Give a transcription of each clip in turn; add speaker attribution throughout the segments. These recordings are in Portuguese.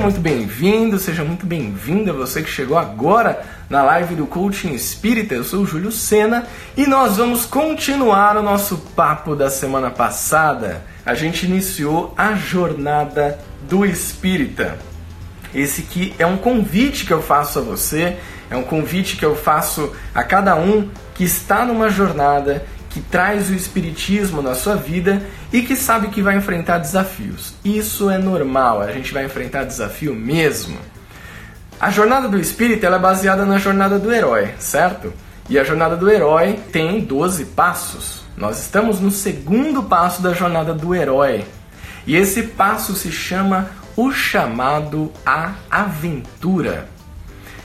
Speaker 1: muito bem-vindo, seja muito bem-vinda você que chegou agora na live do Coaching Espírita. Eu sou o Júlio Sena e nós vamos continuar o nosso papo da semana passada. A gente iniciou a jornada do Espírita. Esse que é um convite que eu faço a você, é um convite que eu faço a cada um que está numa jornada que traz o espiritismo na sua vida e que sabe que vai enfrentar desafios. Isso é normal, a gente vai enfrentar desafio mesmo. A jornada do espírito é baseada na jornada do herói, certo? E a jornada do herói tem 12 passos. Nós estamos no segundo passo da jornada do herói. E esse passo se chama o chamado à aventura.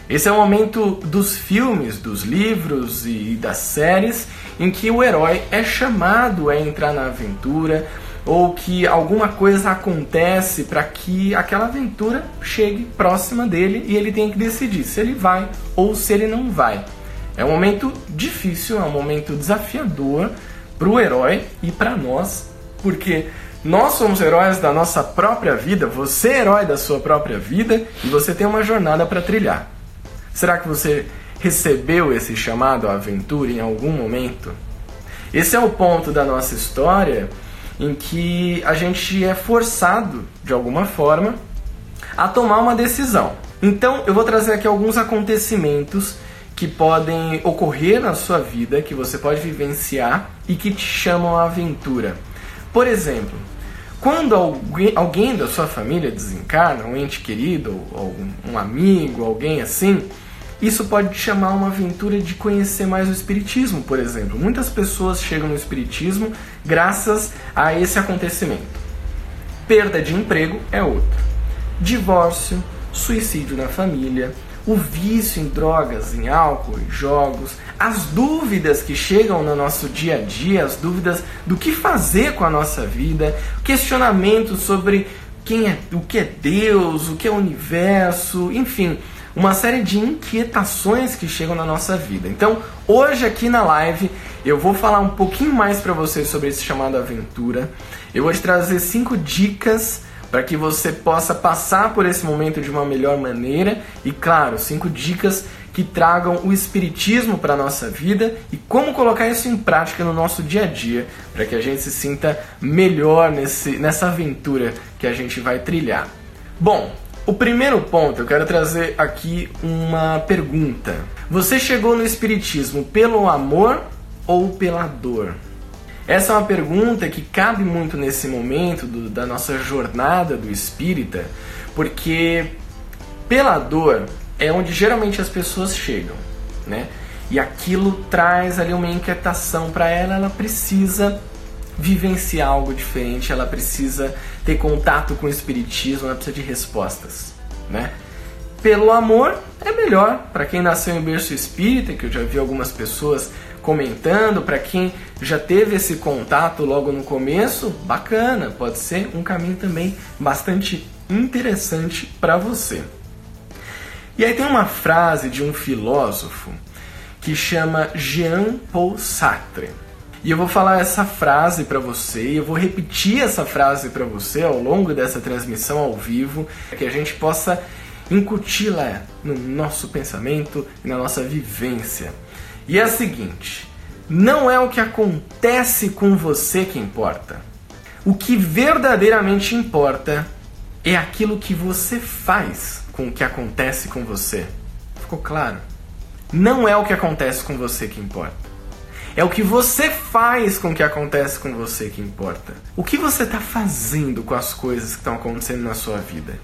Speaker 1: Esse é o momento dos filmes, dos livros e das séries em que o herói é chamado a entrar na aventura ou que alguma coisa acontece para que aquela aventura chegue próxima dele e ele tem que decidir se ele vai ou se ele não vai. É um momento difícil, é um momento desafiador para o herói e para nós, porque nós somos heróis da nossa própria vida, você é herói da sua própria vida e você tem uma jornada para trilhar. Será que você recebeu esse chamado à aventura em algum momento? Esse é o ponto da nossa história em que a gente é forçado, de alguma forma, a tomar uma decisão. Então, eu vou trazer aqui alguns acontecimentos que podem ocorrer na sua vida, que você pode vivenciar e que te chamam à aventura. Por exemplo, quando alguém, da sua família desencarna, um ente querido, ou um amigo, alguém assim, isso pode te chamar uma aventura de conhecer mais o Espiritismo, por exemplo. Muitas pessoas chegam no Espiritismo graças a esse acontecimento. Perda de emprego é outro. Divórcio, suicídio na família, o vício em drogas, em álcool, em jogos, as dúvidas que chegam no nosso dia a dia, as dúvidas do que fazer com a nossa vida, questionamentos sobre quem é, o que é Deus, o que é o universo, enfim, uma série de inquietações que chegam na nossa vida. Então, hoje aqui na live, eu vou falar um pouquinho mais para vocês sobre esse chamado aventura. Eu vou te trazer cinco dicas para que você possa passar por esse momento de uma melhor maneira e, claro, cinco dicas que tragam o espiritismo para a nossa vida e como colocar isso em prática no nosso dia a dia, para que a gente se sinta melhor nesse, nessa aventura que a gente vai trilhar. Bom, o primeiro ponto, eu quero trazer aqui uma pergunta. Você chegou no Espiritismo pelo amor ou pela dor? Essa é uma pergunta que cabe muito nesse momento do, da nossa jornada do espírita, porque pela dor é onde geralmente as pessoas chegam, né? E aquilo traz ali uma inquietação para ela, ela precisa vivenciar algo diferente, ela precisa ter contato com o espiritismo, ela precisa de respostas, né? Pelo amor é melhor para quem nasceu em berço espírita, que eu já vi algumas pessoas comentando, para quem já teve esse contato logo no começo, bacana, pode ser um caminho também bastante interessante para você. E aí tem uma frase de um filósofo que chama Jean Paul Sartre. E eu vou falar essa frase para você, e eu vou repetir essa frase para você ao longo dessa transmissão ao vivo, que a gente possa incuti-la no nosso pensamento e na nossa vivência. E é a seguinte: não é o que acontece com você que importa. O que verdadeiramente importa é aquilo que você faz com o que acontece com você. Ficou claro? Não é o que acontece com você que importa. É o que você faz com o que acontece com você que importa. O que você está fazendo com as coisas que estão acontecendo na sua vida?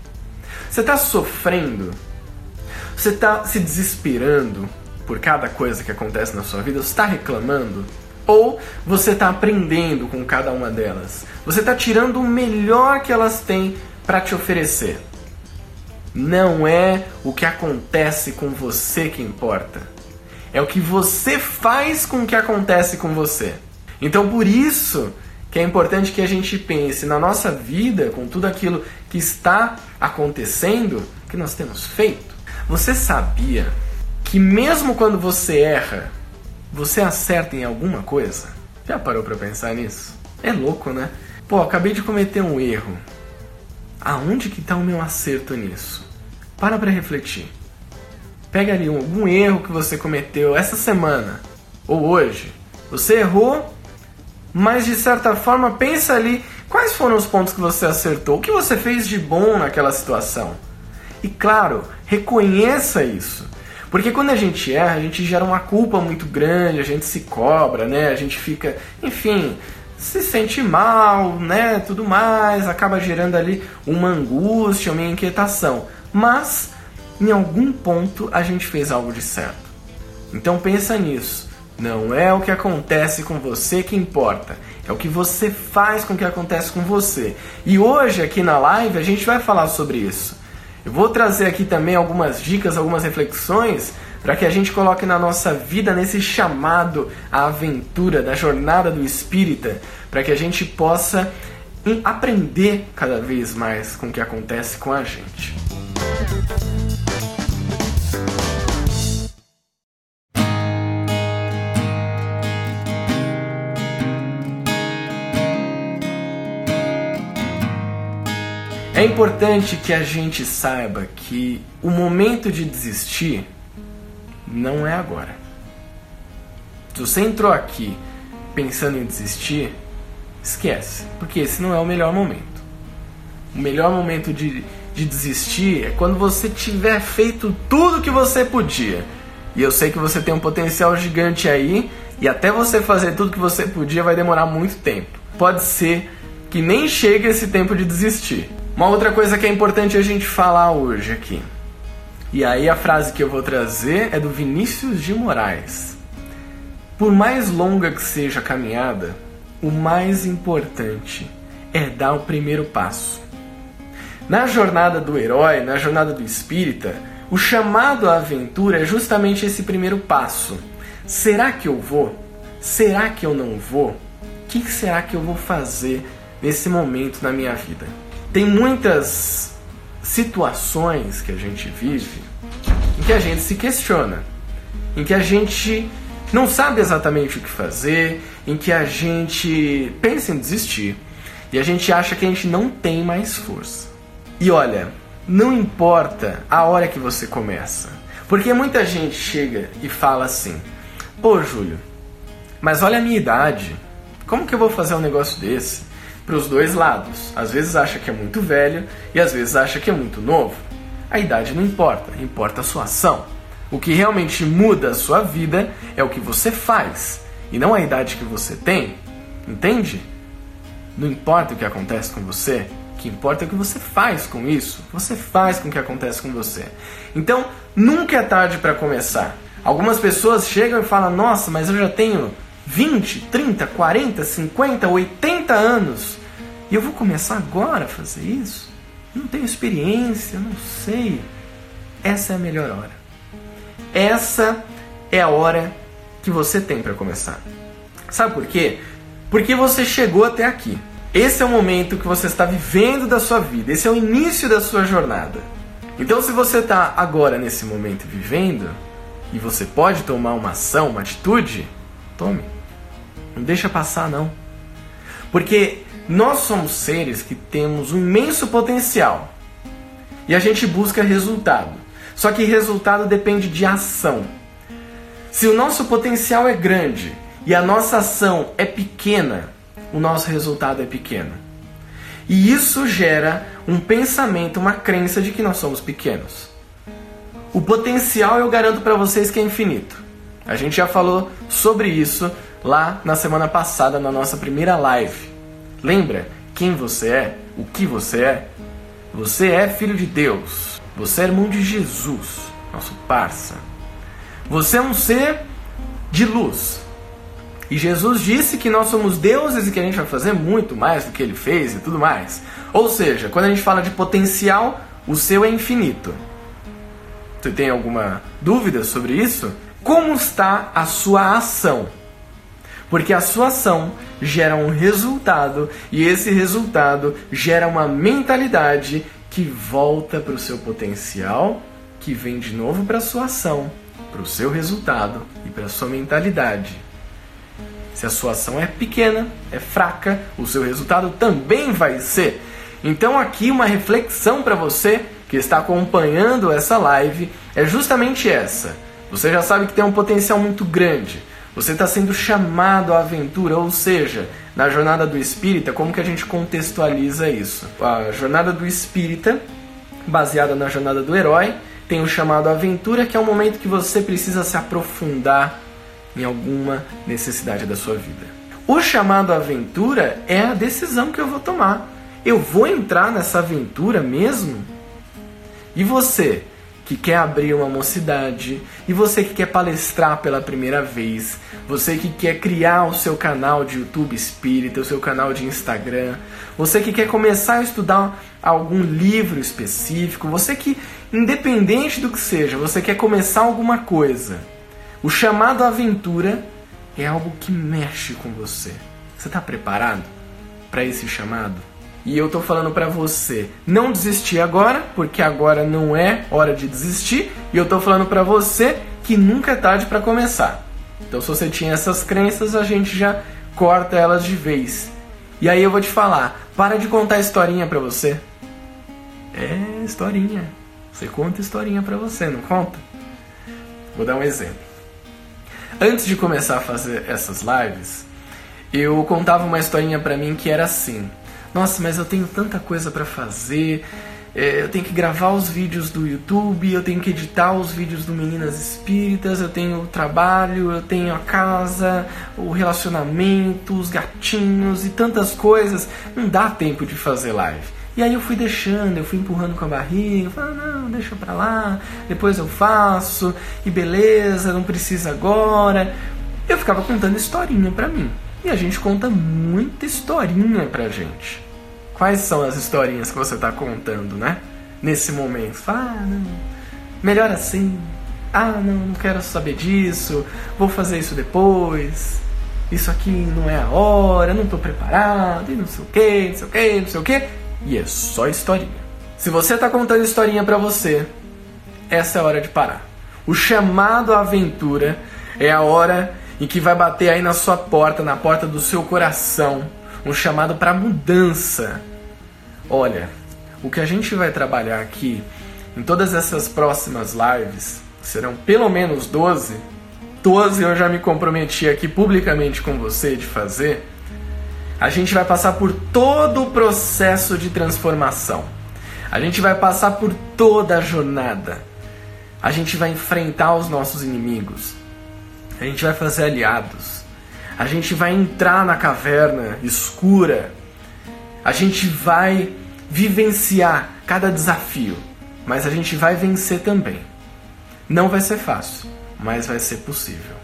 Speaker 1: Você está sofrendo? Você está se desesperando por cada coisa que acontece na sua vida? Você está reclamando? Ou você está aprendendo com cada uma delas? Você está tirando o melhor que elas têm para te oferecer? Não é o que acontece com você que importa é o que você faz com o que acontece com você. Então, por isso que é importante que a gente pense na nossa vida, com tudo aquilo que está acontecendo, que nós temos feito. Você sabia que mesmo quando você erra, você acerta em alguma coisa? Já parou para pensar nisso? É louco, né? Pô, acabei de cometer um erro. aonde que está o meu acerto nisso? Para para refletir. Pega ali algum erro que você cometeu essa semana ou hoje. Você errou, mas de certa forma pensa ali quais foram os pontos que você acertou, o que você fez de bom naquela situação. E claro, reconheça isso. Porque quando a gente erra, a gente gera uma culpa muito grande, a gente se cobra, né? A gente fica, enfim, se sente mal, né? Tudo mais, acaba gerando ali uma angústia, uma inquietação. Mas em algum ponto a gente fez algo de certo. Então pensa nisso. Não é o que acontece com você que importa, é o que você faz com o que acontece com você. E hoje aqui na live a gente vai falar sobre isso. Eu vou trazer aqui também algumas dicas, algumas reflexões para que a gente coloque na nossa vida nesse chamado à aventura da jornada do espírita, para que a gente possa aprender cada vez mais com o que acontece com a gente. É importante que a gente saiba que o momento de desistir não é agora. Se você entrou aqui pensando em desistir, esquece, porque esse não é o melhor momento. O melhor momento de, de desistir é quando você tiver feito tudo que você podia. E eu sei que você tem um potencial gigante aí, e até você fazer tudo que você podia vai demorar muito tempo. Pode ser que nem chegue esse tempo de desistir. Uma outra coisa que é importante a gente falar hoje aqui. E aí a frase que eu vou trazer é do Vinícius de Moraes. Por mais longa que seja a caminhada, o mais importante é dar o primeiro passo. Na jornada do herói, na jornada do espírita, o chamado à aventura é justamente esse primeiro passo. Será que eu vou? Será que eu não vou? O que será que eu vou fazer nesse momento na minha vida? Tem muitas situações que a gente vive em que a gente se questiona, em que a gente não sabe exatamente o que fazer, em que a gente pensa em desistir e a gente acha que a gente não tem mais força. E olha, não importa a hora que você começa, porque muita gente chega e fala assim: pô, Júlio, mas olha a minha idade, como que eu vou fazer um negócio desse? Para os dois lados. Às vezes acha que é muito velho e às vezes acha que é muito novo. A idade não importa, importa a sua ação. O que realmente muda a sua vida é o que você faz e não a idade que você tem. Entende? Não importa o que acontece com você, o que importa é o que você faz com isso. Você faz com o que acontece com você. Então, nunca é tarde para começar. Algumas pessoas chegam e falam: Nossa, mas eu já tenho 20, 30, 40, 50, 80 anos. E eu vou começar agora a fazer isso? Não tenho experiência, não sei. Essa é a melhor hora. Essa é a hora que você tem para começar. Sabe por quê? Porque você chegou até aqui. Esse é o momento que você está vivendo da sua vida. Esse é o início da sua jornada. Então, se você está agora nesse momento vivendo e você pode tomar uma ação, uma atitude, tome. Não deixa passar, não. Porque nós somos seres que temos um imenso potencial e a gente busca resultado. Só que resultado depende de ação. Se o nosso potencial é grande e a nossa ação é pequena, o nosso resultado é pequeno. E isso gera um pensamento, uma crença de que nós somos pequenos. O potencial eu garanto para vocês que é infinito. A gente já falou sobre isso lá na semana passada na nossa primeira live. Lembra quem você é? O que você é? Você é filho de Deus. Você é irmão de Jesus, nosso parça. Você é um ser de luz. E Jesus disse que nós somos deuses e que a gente vai fazer muito mais do que ele fez e tudo mais. Ou seja, quando a gente fala de potencial, o seu é infinito. Você tem alguma dúvida sobre isso? Como está a sua ação? Porque a sua ação gera um resultado e esse resultado gera uma mentalidade que volta para o seu potencial, que vem de novo para a sua ação, para o seu resultado e para a sua mentalidade. Se a sua ação é pequena, é fraca, o seu resultado também vai ser. Então aqui uma reflexão para você que está acompanhando essa live é justamente essa. Você já sabe que tem um potencial muito grande. Você está sendo chamado à aventura, ou seja, na jornada do espírita, como que a gente contextualiza isso? A jornada do espírita, baseada na jornada do herói, tem o chamado aventura, que é o momento que você precisa se aprofundar em alguma necessidade da sua vida. O chamado aventura é a decisão que eu vou tomar. Eu vou entrar nessa aventura mesmo? E você que quer abrir uma mocidade, e você que quer palestrar pela primeira vez, você que quer criar o seu canal de YouTube espírita, o seu canal de Instagram, você que quer começar a estudar algum livro específico, você que, independente do que seja, você quer começar alguma coisa, o chamado aventura é algo que mexe com você. Você está preparado para esse chamado? E eu tô falando para você não desistir agora, porque agora não é hora de desistir, e eu tô falando para você que nunca é tarde para começar. Então se você tinha essas crenças, a gente já corta elas de vez. E aí eu vou te falar, para de contar historinha para você. É historinha. Você conta historinha para você, não conta? Vou dar um exemplo. Antes de começar a fazer essas lives, eu contava uma historinha para mim que era assim: nossa, mas eu tenho tanta coisa para fazer. É, eu tenho que gravar os vídeos do YouTube, eu tenho que editar os vídeos do Meninas Espíritas, eu tenho o trabalho, eu tenho a casa, o relacionamento, os gatinhos e tantas coisas. Não dá tempo de fazer live. E aí eu fui deixando, eu fui empurrando com a barriga, falando, não, deixa pra lá, depois eu faço, e beleza, não precisa agora. Eu ficava contando historinha pra mim. E a gente conta muita historinha pra gente. Quais são as historinhas que você tá contando, né? Nesse momento. Fala, ah, não. Melhor assim. Ah, não, não quero saber disso. Vou fazer isso depois. Isso aqui não é a hora, não tô preparado, e não sei o que, não sei o que, não sei o que. E é só historinha. Se você tá contando historinha pra você, essa é a hora de parar. O chamado à aventura é a hora e que vai bater aí na sua porta, na porta do seu coração, um chamado para mudança. Olha, o que a gente vai trabalhar aqui em todas essas próximas lives serão pelo menos 12. 12 eu já me comprometi aqui publicamente com você de fazer. A gente vai passar por todo o processo de transformação. A gente vai passar por toda a jornada. A gente vai enfrentar os nossos inimigos a gente vai fazer aliados, a gente vai entrar na caverna escura, a gente vai vivenciar cada desafio, mas a gente vai vencer também. Não vai ser fácil, mas vai ser possível.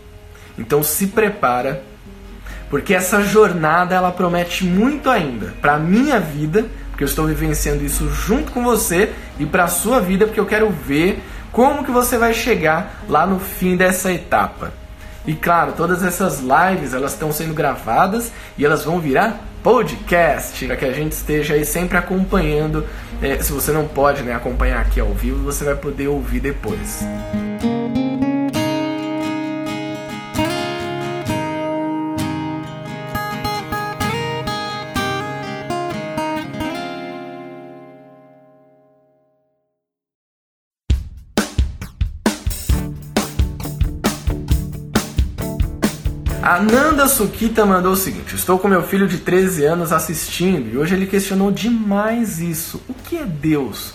Speaker 1: Então se prepara, porque essa jornada ela promete muito ainda para minha vida, porque eu estou vivenciando isso junto com você e para a sua vida, porque eu quero ver como que você vai chegar lá no fim dessa etapa. E claro, todas essas lives elas estão sendo gravadas e elas vão virar podcast para que a gente esteja aí sempre acompanhando. É, se você não pode né, acompanhar aqui ao vivo, você vai poder ouvir depois. A Nanda Sukita mandou o seguinte: Estou com meu filho de 13 anos assistindo e hoje ele questionou demais isso. O que é Deus?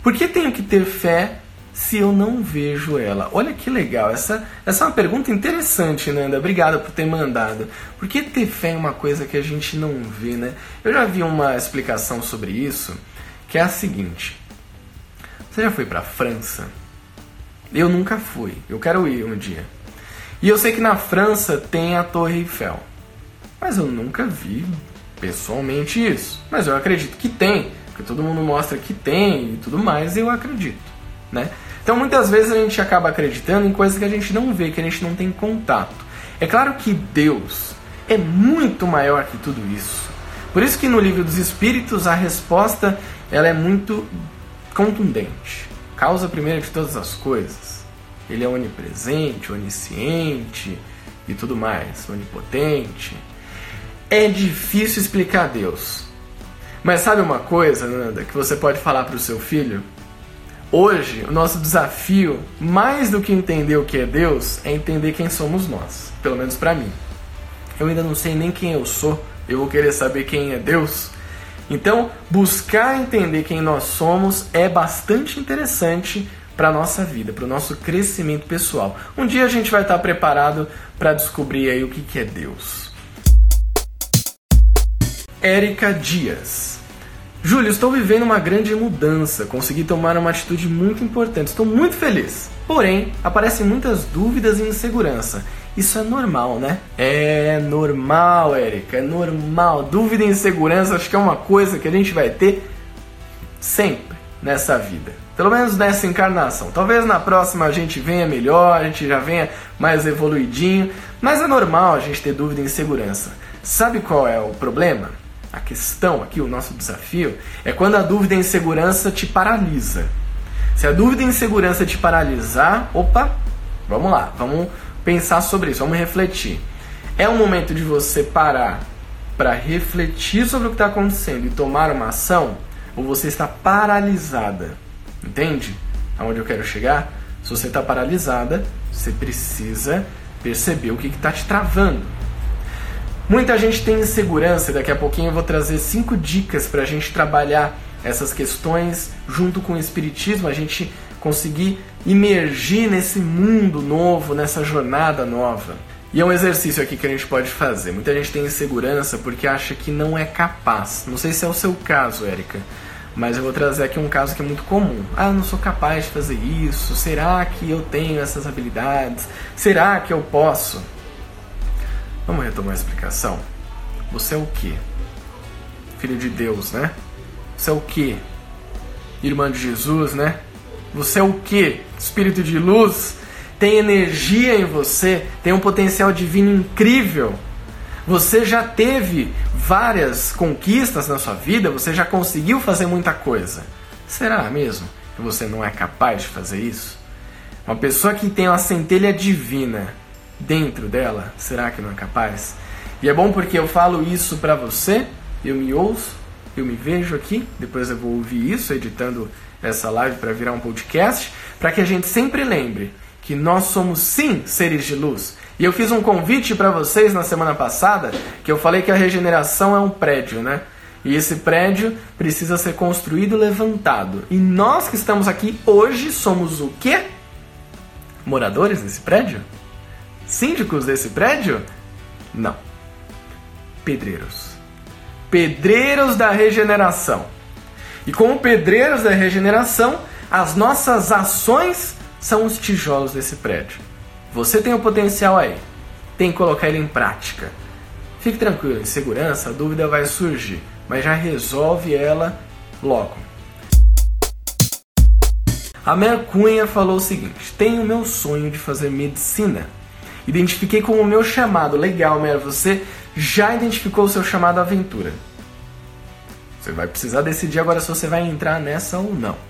Speaker 1: Por que tenho que ter fé se eu não vejo ela? Olha que legal, essa, essa é uma pergunta interessante, Nanda. Obrigada por ter mandado. Por que ter fé em uma coisa que a gente não vê, né? Eu já vi uma explicação sobre isso, que é a seguinte: Você já foi para França? Eu nunca fui. Eu quero ir um dia. E eu sei que na França tem a Torre Eiffel. Mas eu nunca vi pessoalmente isso. Mas eu acredito que tem, porque todo mundo mostra que tem e tudo mais, eu acredito, né? Então muitas vezes a gente acaba acreditando em coisas que a gente não vê, que a gente não tem contato. É claro que Deus é muito maior que tudo isso. Por isso que no livro dos Espíritos a resposta ela é muito contundente. Causa primeira de todas as coisas. Ele é onipresente, onisciente e tudo mais, onipotente. É difícil explicar Deus. Mas sabe uma coisa, Nanda, que você pode falar para o seu filho? Hoje, o nosso desafio, mais do que entender o que é Deus, é entender quem somos nós. Pelo menos para mim. Eu ainda não sei nem quem eu sou, eu vou querer saber quem é Deus. Então, buscar entender quem nós somos é bastante interessante para nossa vida, para o nosso crescimento pessoal. Um dia a gente vai estar preparado para descobrir aí o que, que é Deus. Érica Dias. Júlio, estou vivendo uma grande mudança, consegui tomar uma atitude muito importante, estou muito feliz. Porém, aparecem muitas dúvidas e insegurança. Isso é normal, né? É normal, Érica, é normal. Dúvida e insegurança acho que é uma coisa que a gente vai ter sempre nessa vida. Pelo menos nessa encarnação. Talvez na próxima a gente venha melhor, a gente já venha mais evoluidinho, mas é normal a gente ter dúvida e insegurança. Sabe qual é o problema? A questão aqui, o nosso desafio, é quando a dúvida e insegurança te paralisa. Se a dúvida e insegurança te paralisar, opa, vamos lá, vamos pensar sobre isso, vamos refletir. É um momento de você parar para refletir sobre o que está acontecendo e tomar uma ação, ou você está paralisada? Entende aonde eu quero chegar? Se você está paralisada, você precisa perceber o que está te travando. Muita gente tem insegurança, e daqui a pouquinho eu vou trazer cinco dicas para a gente trabalhar essas questões junto com o Espiritismo, a gente conseguir imergir nesse mundo novo, nessa jornada nova. E é um exercício aqui que a gente pode fazer. Muita gente tem insegurança porque acha que não é capaz. Não sei se é o seu caso, Érica. Mas eu vou trazer aqui um caso que é muito comum. Ah, eu não sou capaz de fazer isso. Será que eu tenho essas habilidades? Será que eu posso? Vamos retomar a explicação. Você é o quê? Filho de Deus, né? Você é o quê? Irmã de Jesus, né? Você é o quê? Espírito de luz? Tem energia em você? Tem um potencial divino incrível? Você já teve várias conquistas na sua vida, você já conseguiu fazer muita coisa. Será mesmo que você não é capaz de fazer isso? Uma pessoa que tem uma centelha divina dentro dela, será que não é capaz? E é bom porque eu falo isso para você, eu me ouço, eu me vejo aqui, depois eu vou ouvir isso editando essa live para virar um podcast, para que a gente sempre lembre que nós somos sim seres de luz e eu fiz um convite para vocês na semana passada, que eu falei que a regeneração é um prédio, né? E esse prédio precisa ser construído e levantado. E nós que estamos aqui hoje somos o quê? Moradores desse prédio? Síndicos desse prédio? Não. Pedreiros. Pedreiros da regeneração. E como pedreiros da regeneração, as nossas ações são os tijolos desse prédio. Você tem o potencial aí, tem que colocar ele em prática. Fique tranquilo, em segurança, a dúvida vai surgir, mas já resolve ela logo. A Mer Cunha falou o seguinte: Tenho meu sonho de fazer medicina. Identifiquei como meu chamado. Legal, Mer, você já identificou o seu chamado aventura. Você vai precisar decidir agora se você vai entrar nessa ou não.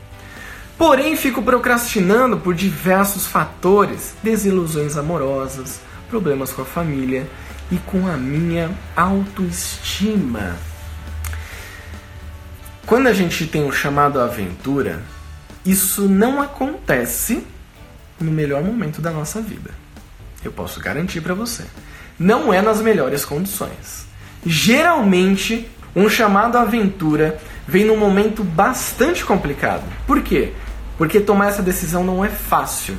Speaker 1: Porém, fico procrastinando por diversos fatores: desilusões amorosas, problemas com a família e com a minha autoestima. Quando a gente tem um chamado aventura, isso não acontece no melhor momento da nossa vida. Eu posso garantir para você. Não é nas melhores condições. Geralmente, um chamado aventura vem num momento bastante complicado. Por quê? Porque tomar essa decisão não é fácil.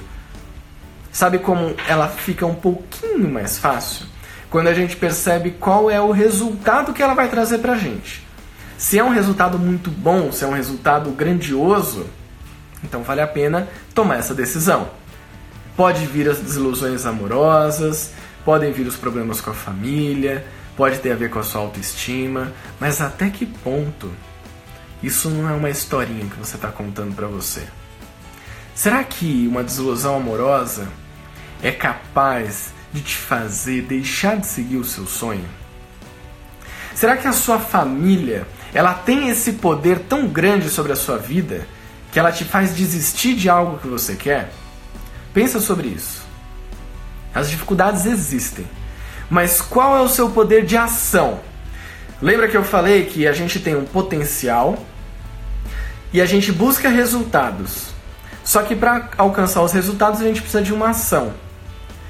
Speaker 1: Sabe como ela fica um pouquinho mais fácil? Quando a gente percebe qual é o resultado que ela vai trazer pra gente. Se é um resultado muito bom, se é um resultado grandioso, então vale a pena tomar essa decisão. Pode vir as desilusões amorosas, podem vir os problemas com a família, pode ter a ver com a sua autoestima, mas até que ponto isso não é uma historinha que você está contando para você? Será que uma desilusão amorosa é capaz de te fazer deixar de seguir o seu sonho? Será que a sua família, ela tem esse poder tão grande sobre a sua vida que ela te faz desistir de algo que você quer? Pensa sobre isso. As dificuldades existem, mas qual é o seu poder de ação? Lembra que eu falei que a gente tem um potencial e a gente busca resultados. Só que para alcançar os resultados a gente precisa de uma ação.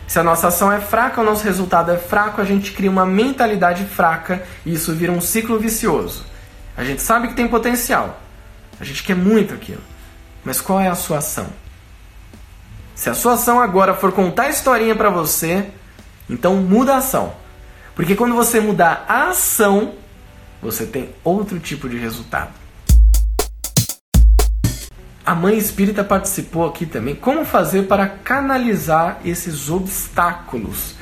Speaker 1: Se a nossa ação é fraca, o nosso resultado é fraco, a gente cria uma mentalidade fraca e isso vira um ciclo vicioso. A gente sabe que tem potencial, a gente quer muito aquilo, mas qual é a sua ação? Se a sua ação agora for contar a historinha para você, então muda a ação. Porque quando você mudar a ação, você tem outro tipo de resultado. A mãe espírita participou aqui também. Como fazer para canalizar esses obstáculos?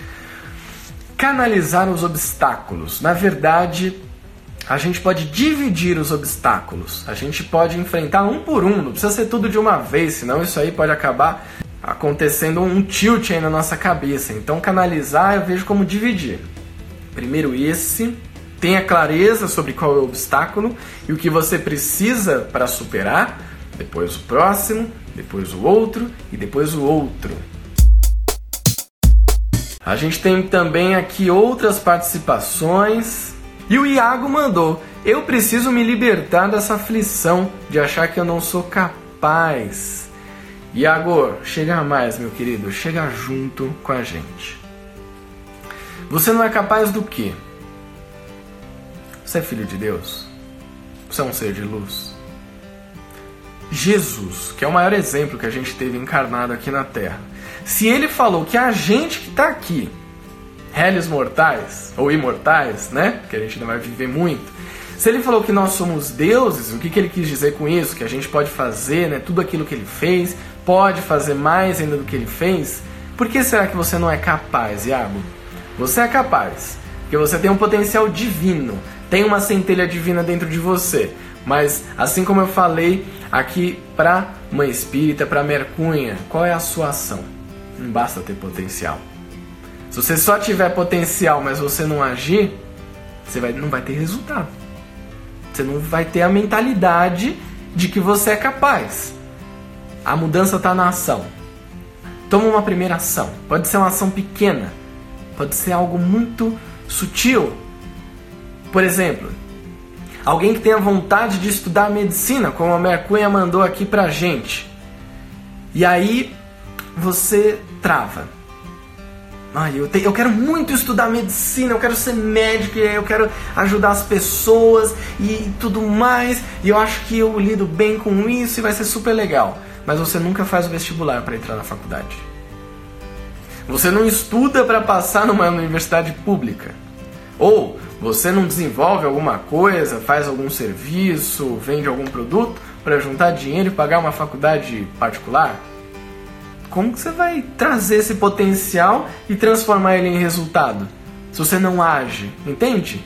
Speaker 1: Canalizar os obstáculos. Na verdade, a gente pode dividir os obstáculos. A gente pode enfrentar um por um. Não precisa ser tudo de uma vez, senão isso aí pode acabar acontecendo um tilt aí na nossa cabeça. Então, canalizar eu vejo como dividir. Primeiro esse, tenha clareza sobre qual é o obstáculo e o que você precisa para superar, depois o próximo, depois o outro e depois o outro. A gente tem também aqui outras participações. E o Iago mandou: Eu preciso me libertar dessa aflição de achar que eu não sou capaz. Iago, chega mais, meu querido, chega junto com a gente. Você não é capaz do quê? Você é filho de Deus? Você é um ser de luz? Jesus, que é o maior exemplo que a gente teve encarnado aqui na Terra, se ele falou que a gente que está aqui, réis mortais ou imortais, né? Que a gente não vai viver muito. Se ele falou que nós somos deuses, o que, que ele quis dizer com isso? Que a gente pode fazer né, tudo aquilo que ele fez, pode fazer mais ainda do que ele fez? Por que será que você não é capaz, Iago? Você é capaz, porque você tem um potencial divino, tem uma centelha divina dentro de você. Mas, assim como eu falei aqui para Mãe Espírita, para Mercunha, qual é a sua ação? Não basta ter potencial. Se você só tiver potencial, mas você não agir, você vai, não vai ter resultado. Você não vai ter a mentalidade de que você é capaz. A mudança está na ação. Toma uma primeira ação. Pode ser uma ação pequena, pode ser algo muito sutil. Por exemplo, alguém que tenha vontade de estudar medicina, como a Mercunha mandou aqui pra gente. E aí você trava. Ai, eu, te, eu quero muito estudar medicina, eu quero ser médico, eu quero ajudar as pessoas e tudo mais. E eu acho que eu lido bem com isso e vai ser super legal. Mas você nunca faz o vestibular para entrar na faculdade. Você não estuda para passar numa universidade pública. Ou você não desenvolve alguma coisa, faz algum serviço, vende algum produto para juntar dinheiro e pagar uma faculdade particular. Como que você vai trazer esse potencial e transformar ele em resultado? Se você não age, entende?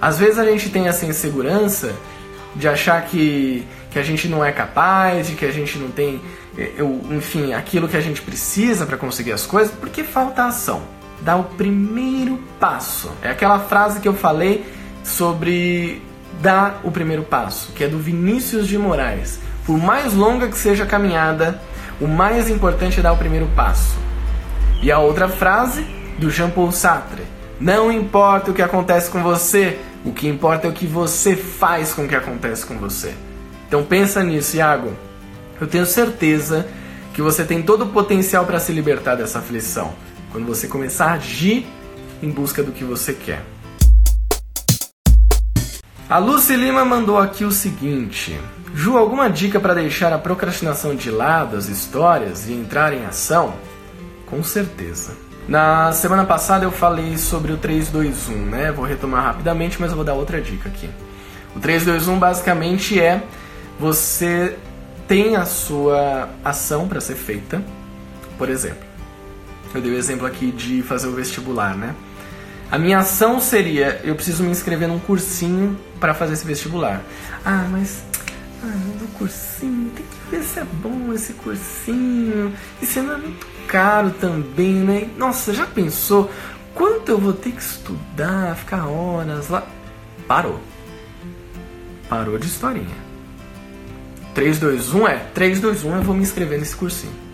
Speaker 1: Às vezes a gente tem essa insegurança de achar que, que a gente não é capaz, de que a gente não tem eu, enfim, aquilo que a gente precisa para conseguir as coisas, porque falta ação. Dá o primeiro passo. É aquela frase que eu falei sobre dar o primeiro passo, que é do Vinícius de Moraes. Por mais longa que seja a caminhada, o mais importante é dar o primeiro passo. E a outra frase do Jean Paul Sartre: Não importa o que acontece com você, o que importa é o que você faz com o que acontece com você. Então pensa nisso, Iago. Eu tenho certeza que você tem todo o potencial para se libertar dessa aflição quando você começar a agir em busca do que você quer. A Lucy Lima mandou aqui o seguinte: Ju, alguma dica para deixar a procrastinação de lado, as histórias e entrar em ação? Com certeza. Na semana passada eu falei sobre o 321, né? Vou retomar rapidamente, mas eu vou dar outra dica aqui. O 321 basicamente é você tem a sua ação para ser feita. Por exemplo, eu dei o exemplo aqui de fazer o vestibular, né? A minha ação seria: eu preciso me inscrever num cursinho para fazer esse vestibular. Ah, mas ah, do cursinho, tem que ver se é bom esse cursinho. Se não é muito caro também, né? Nossa, já pensou quanto eu vou ter que estudar, ficar horas lá? Parou. Parou de historinha. 321 é 321 eu vou me inscrever nesse cursinho.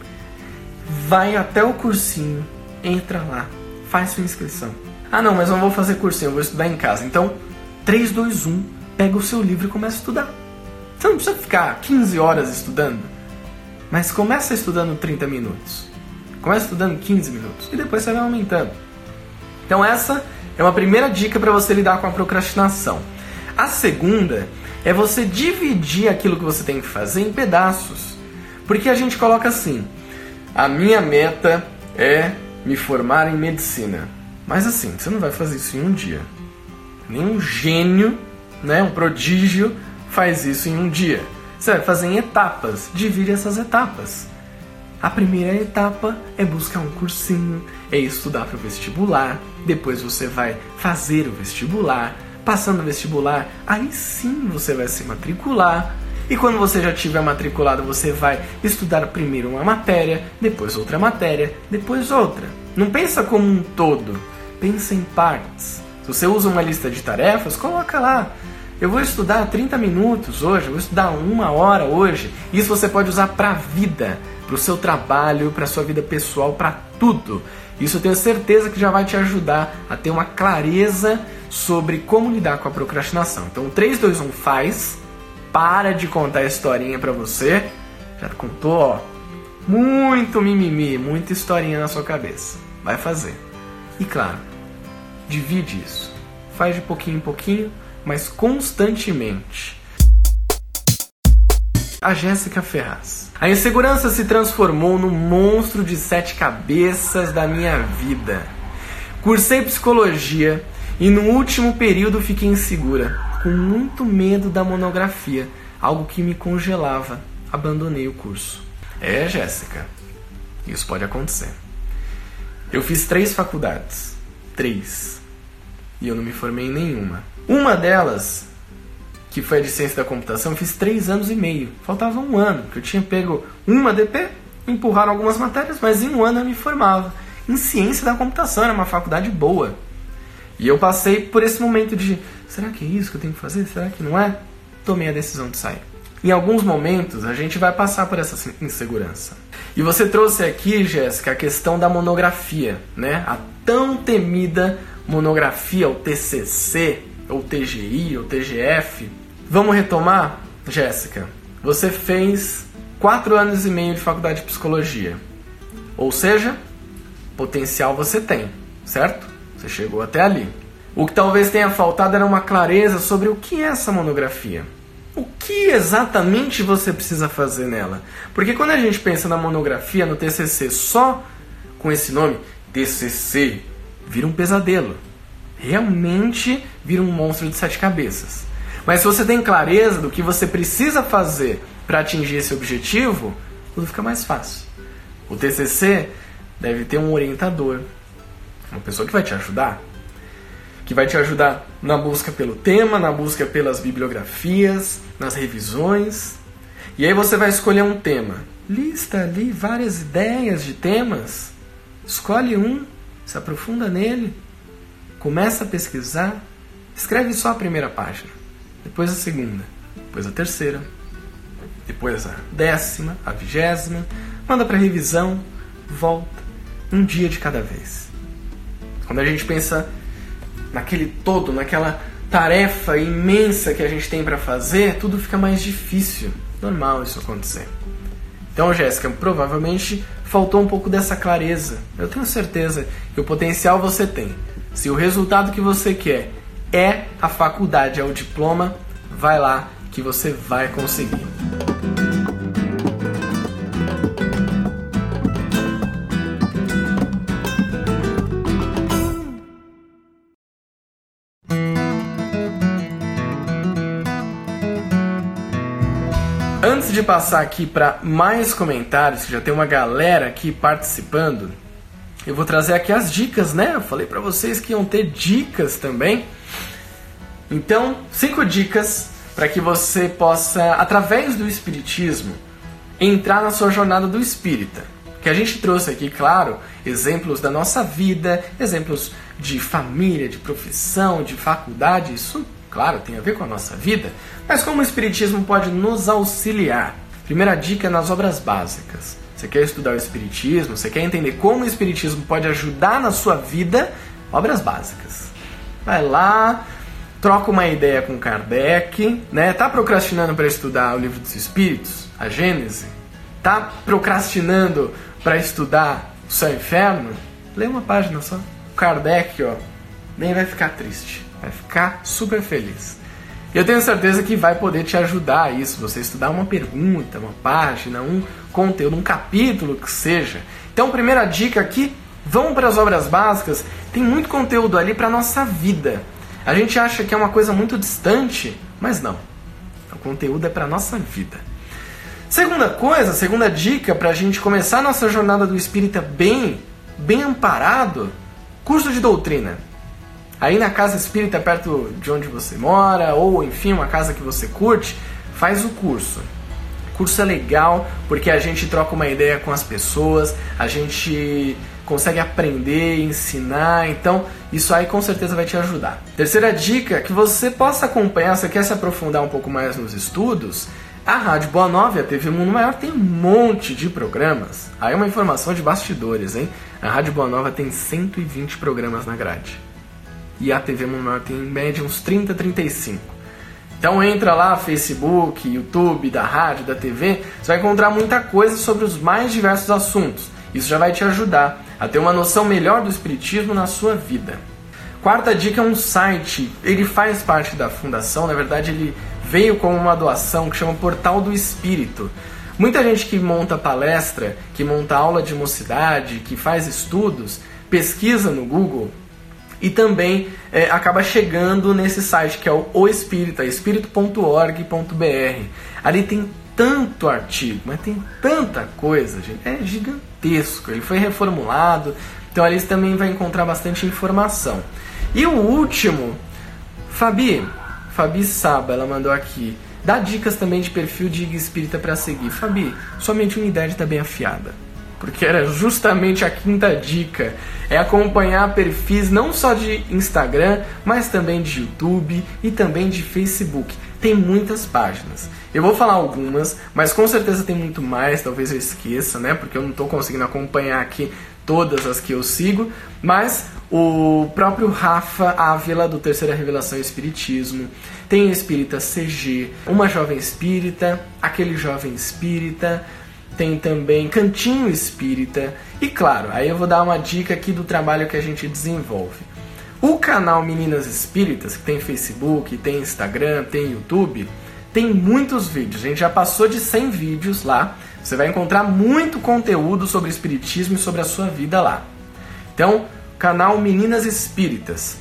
Speaker 1: Vai até o cursinho, entra lá, faz sua inscrição. Ah não, mas não vou fazer cursinho, eu vou estudar em casa. Então 3, 2, 1, pega o seu livro e começa a estudar. Você não precisa ficar 15 horas estudando, mas começa estudando 30 minutos. Começa estudando 15 minutos e depois você vai aumentando. Então essa é uma primeira dica para você lidar com a procrastinação. A segunda é você dividir aquilo que você tem que fazer em pedaços. Porque a gente coloca assim: a minha meta é me formar em medicina. Mas assim, você não vai fazer isso em um dia. Nenhum gênio, né, um prodígio faz isso em um dia. Você vai fazer em etapas. Divide essas etapas. A primeira etapa é buscar um cursinho, é estudar para o vestibular, depois você vai fazer o vestibular, passando o vestibular, aí sim você vai se matricular. E quando você já tiver matriculado, você vai estudar primeiro uma matéria, depois outra matéria, depois outra. Não pensa como um todo, pensa em partes. Se você usa uma lista de tarefas, coloca lá. Eu vou estudar 30 minutos hoje, eu vou estudar uma hora hoje. Isso você pode usar para a vida para o seu trabalho, para a sua vida pessoal, para tudo. Isso eu tenho certeza que já vai te ajudar a ter uma clareza sobre como lidar com a procrastinação. Então, 3, 2, 1, faz. Para de contar historinha para você. Já contou, ó, muito mimimi, muita historinha na sua cabeça. Vai fazer. E claro, divide isso. Faz de pouquinho em pouquinho, mas constantemente. A Jéssica Ferraz. A insegurança se transformou no monstro de sete cabeças da minha vida. Cursei psicologia e no último período fiquei insegura, com muito medo da monografia, algo que me congelava. Abandonei o curso. É, Jéssica, isso pode acontecer. Eu fiz três faculdades. Três. E eu não me formei em nenhuma. Uma delas que foi a de ciência da computação, eu fiz três anos e meio. Faltava um ano, que eu tinha pego uma DP, empurraram algumas matérias, mas em um ano eu me formava. Em ciência da computação, era uma faculdade boa. E eu passei por esse momento de: será que é isso que eu tenho que fazer? Será que não é? Tomei a decisão de sair. Em alguns momentos a gente vai passar por essa insegurança. E você trouxe aqui, Jéssica, a questão da monografia, né? A tão temida monografia, o TCC, ou TGI, ou TGF, Vamos retomar? Jéssica, você fez quatro anos e meio de faculdade de psicologia. Ou seja, potencial você tem, certo? Você chegou até ali. O que talvez tenha faltado era uma clareza sobre o que é essa monografia. O que exatamente você precisa fazer nela? Porque quando a gente pensa na monografia, no TCC, só com esse nome, TCC, vira um pesadelo. Realmente vira um monstro de sete cabeças. Mas se você tem clareza do que você precisa fazer para atingir esse objetivo, tudo fica mais fácil. O TCC deve ter um orientador, uma pessoa que vai te ajudar, que vai te ajudar na busca pelo tema, na busca pelas bibliografias, nas revisões. E aí você vai escolher um tema. Lista ali várias ideias de temas. Escolhe um, se aprofunda nele, começa a pesquisar, escreve só a primeira página depois a segunda, depois a terceira, depois a décima, a vigésima, manda para revisão, volta, um dia de cada vez. Quando a gente pensa naquele todo, naquela tarefa imensa que a gente tem para fazer, tudo fica mais difícil. Normal isso acontecer. Então, Jéssica, provavelmente faltou um pouco dessa clareza. Eu tenho certeza que o potencial você tem. Se o resultado que você quer é a faculdade, é o diploma, vai lá que você vai conseguir. De passar aqui para mais comentários, que já tem uma galera aqui participando, eu vou trazer aqui as dicas, né? Eu falei para vocês que iam ter dicas também. Então, cinco dicas para que você possa, através do Espiritismo, entrar na sua jornada do espírita. Que a gente trouxe aqui, claro, exemplos da nossa vida, exemplos de família, de profissão, de faculdade, isso, claro, tem a ver com a nossa vida, mas como o Espiritismo pode nos auxiliar? Primeira dica nas obras básicas. Você quer estudar o Espiritismo? Você quer entender como o Espiritismo pode ajudar na sua vida? Obras básicas. Vai lá, troca uma ideia com Kardec, né? Tá procrastinando para estudar o livro dos Espíritos, a Gênese? Tá procrastinando para estudar o Céu e Inferno? Lê uma página só. Kardec, ó, nem vai ficar triste, vai ficar super feliz. Eu tenho certeza que vai poder te ajudar a isso, você estudar uma pergunta, uma página, um conteúdo, um capítulo que seja. Então, primeira dica aqui, vão para as obras básicas, tem muito conteúdo ali para nossa vida. A gente acha que é uma coisa muito distante, mas não. O conteúdo é para nossa vida. Segunda coisa, segunda dica para a gente começar a nossa jornada do espírita bem, bem amparado, curso de doutrina. Aí na casa espírita perto de onde você mora, ou enfim, uma casa que você curte, faz o curso. O curso é legal porque a gente troca uma ideia com as pessoas, a gente consegue aprender, ensinar, então isso aí com certeza vai te ajudar. Terceira dica, que você possa acompanhar, você quer se aprofundar um pouco mais nos estudos, a Rádio Boa Nova e a TV Mundo Maior tem um monte de programas. Aí uma informação de bastidores, hein? A Rádio Boa Nova tem 120 programas na grade e a TV Mundial tem em média uns 30, 35. Então entra lá, Facebook, YouTube, da rádio, da TV, você vai encontrar muita coisa sobre os mais diversos assuntos. Isso já vai te ajudar a ter uma noção melhor do espiritismo na sua vida. Quarta dica é um site. Ele faz parte da fundação, na verdade ele veio como uma doação que chama Portal do Espírito. Muita gente que monta palestra, que monta aula de mocidade, que faz estudos, pesquisa no Google e também é, acaba chegando nesse site que é o O Espírita, espírito.org.br. Ali tem tanto artigo, mas tem tanta coisa, gente, é gigantesco. Ele foi reformulado, então ali você também vai encontrar bastante informação. E o último, Fabi, Fabi Saba, ela mandou aqui. Dá dicas também de perfil de espírita para seguir. Fabi, somente uma ideia está bem afiada porque era justamente a quinta dica. É acompanhar perfis não só de Instagram, mas também de YouTube e também de Facebook. Tem muitas páginas. Eu vou falar algumas, mas com certeza tem muito mais, talvez eu esqueça, né? Porque eu não estou conseguindo acompanhar aqui todas as que eu sigo, mas o próprio Rafa Ávila, do Terceira Revelação Espiritismo, tem Espírita CG, uma jovem espírita, aquele jovem espírita, tem também Cantinho Espírita e claro, aí eu vou dar uma dica aqui do trabalho que a gente desenvolve. O canal Meninas Espíritas, que tem Facebook, tem Instagram, tem YouTube, tem muitos vídeos. A gente já passou de 100 vídeos lá. Você vai encontrar muito conteúdo sobre espiritismo e sobre a sua vida lá. Então, canal Meninas Espíritas.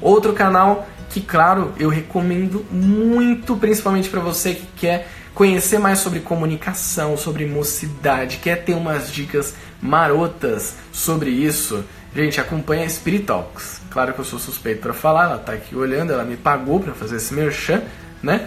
Speaker 1: Outro canal que, claro, eu recomendo muito, principalmente para você que quer conhecer mais sobre comunicação, sobre mocidade, quer ter umas dicas marotas sobre isso, gente, acompanha a Spirit Talks. Claro que eu sou suspeito para falar, ela tá aqui olhando, ela me pagou para fazer esse merchan, né?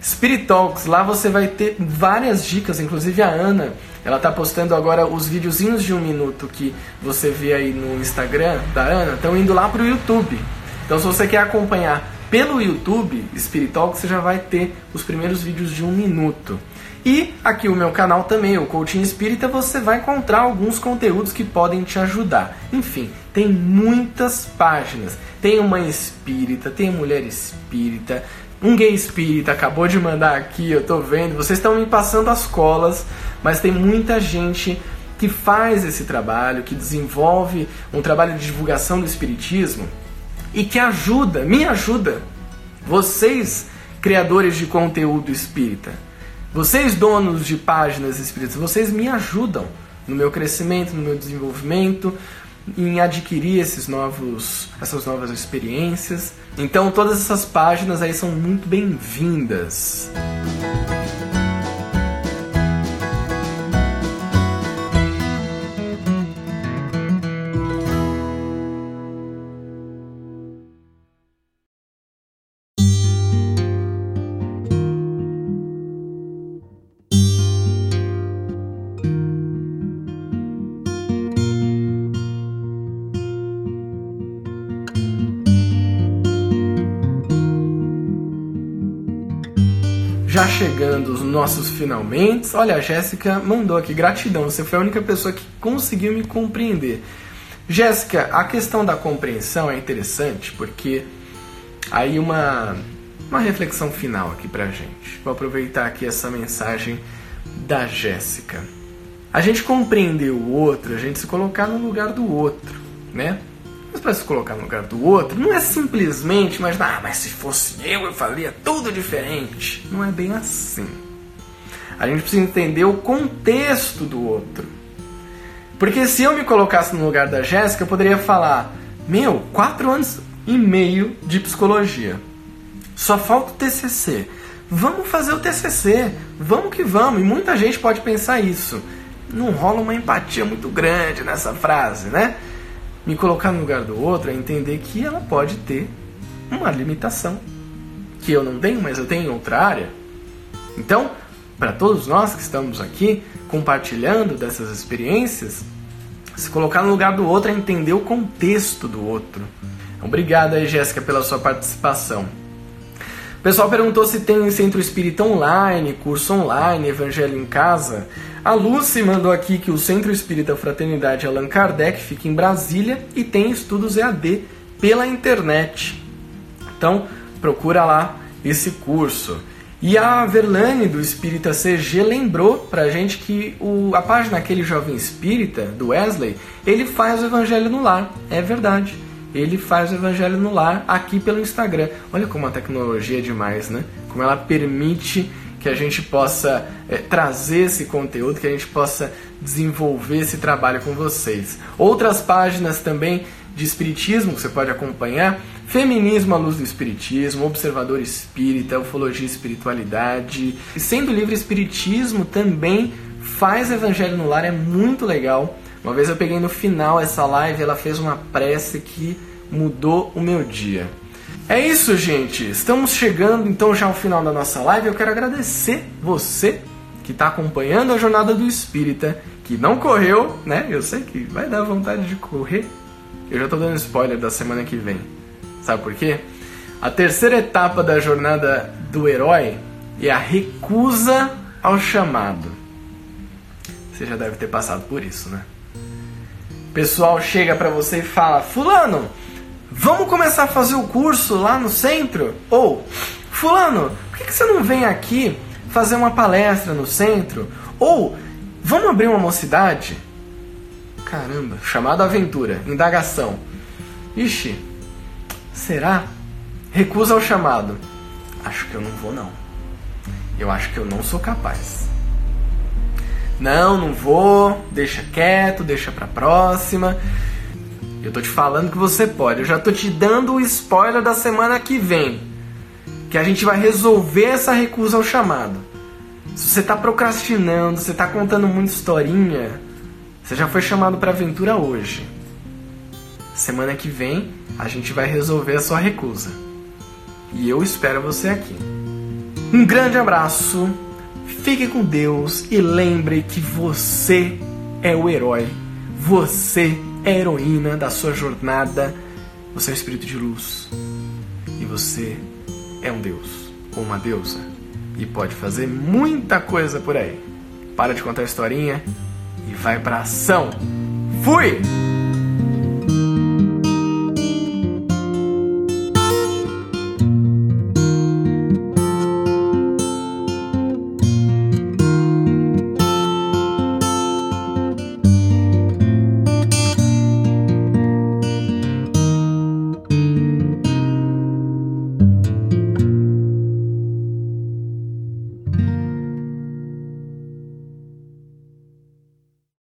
Speaker 1: Spirit Talks, lá você vai ter várias dicas, inclusive a Ana, ela tá postando agora os videozinhos de um minuto que você vê aí no Instagram da Ana, estão indo lá pro YouTube. Então se você quer acompanhar pelo YouTube Espiritual você já vai ter os primeiros vídeos de um minuto. E aqui o meu canal também, o Coaching Espírita, você vai encontrar alguns conteúdos que podem te ajudar. Enfim, tem muitas páginas. Tem uma espírita, tem mulher espírita, um gay espírita acabou de mandar aqui, eu tô vendo. Vocês estão me passando as colas, mas tem muita gente que faz esse trabalho, que desenvolve um trabalho de divulgação do espiritismo e que ajuda, me ajuda, vocês criadores de conteúdo espírita, vocês donos de páginas espíritas, vocês me ajudam no meu crescimento, no meu desenvolvimento, em adquirir esses novos, essas novas experiências. Então todas essas páginas aí são muito bem-vindas. Chegando os nossos finalmente. Olha, a Jéssica mandou aqui, gratidão, você foi a única pessoa que conseguiu me compreender. Jéssica, a questão da compreensão é interessante porque Aí uma uma reflexão final aqui pra gente. Vou aproveitar aqui essa mensagem da Jéssica. A gente compreender o outro, a gente se colocar no lugar do outro, né? Se colocar no lugar do outro, não é simplesmente, mas, ah, mas se fosse eu, eu faria tudo diferente. Não é bem assim. A gente precisa entender o contexto do outro. Porque se eu me colocasse no lugar da Jéssica, eu poderia falar: Meu, quatro anos e meio de psicologia. Só falta o TCC. Vamos fazer o TCC. Vamos que vamos. E muita gente pode pensar isso. Não rola uma empatia muito grande nessa frase, né? Me colocar no lugar do outro é entender que ela pode ter uma limitação. Que eu não tenho, mas eu tenho em outra área. Então, para todos nós que estamos aqui compartilhando dessas experiências, se colocar no lugar do outro é entender o contexto do outro. Obrigado aí, Jéssica, pela sua participação. O pessoal perguntou se tem centro espírita online, curso online, evangelho em casa. A Lucy mandou aqui que o Centro Espírita Fraternidade Allan Kardec fica em Brasília e tem estudos EAD pela internet. Então, procura lá esse curso. E a Verlane do Espírita CG lembrou pra gente que o, a página Aquele Jovem Espírita, do Wesley, ele faz o Evangelho no Lar. É verdade. Ele faz o Evangelho no Lar aqui pelo Instagram. Olha como a tecnologia é demais, né? Como ela permite que a gente possa é, trazer esse conteúdo, que a gente possa desenvolver esse trabalho com vocês. Outras páginas também de Espiritismo que você pode acompanhar Feminismo à Luz do Espiritismo, Observador Espírita, Ufologia e Espiritualidade. E sendo livre Espiritismo também faz Evangelho no Lar, é muito legal. Uma vez eu peguei no final essa live, ela fez uma prece que mudou o meu dia. É isso, gente. Estamos chegando então já ao final da nossa live. Eu quero agradecer você que está acompanhando a jornada do Espírita, que não correu, né? Eu sei que vai dar vontade de correr. Eu já estou dando spoiler da semana que vem. Sabe por quê? A terceira etapa da jornada do herói é a recusa ao chamado. Você já deve ter passado por isso, né? O pessoal chega para você e fala: Fulano, vamos começar a fazer o curso lá no centro? Ou, Fulano, por que você não vem aqui fazer uma palestra no centro? Ou, vamos abrir uma mocidade? Caramba, chamada aventura, indagação. Ixi, Será? Recusa o chamado. Acho que eu não vou não. Eu acho que eu não sou capaz. Não, não vou. Deixa quieto, deixa pra próxima. Eu tô te falando que você pode. Eu já tô te dando o spoiler da semana que vem. Que a gente vai resolver essa recusa ao chamado. Se você tá procrastinando, você tá contando muita historinha, você já foi chamado para aventura hoje. Semana que vem a gente vai resolver a sua recusa. E eu espero você aqui. Um grande abraço, fique com Deus e lembre que você é o herói, você é a heroína da sua jornada, você é o espírito de luz e você é um Deus ou uma deusa e pode fazer muita coisa por aí. Para de contar a historinha e vai pra ação. Fui!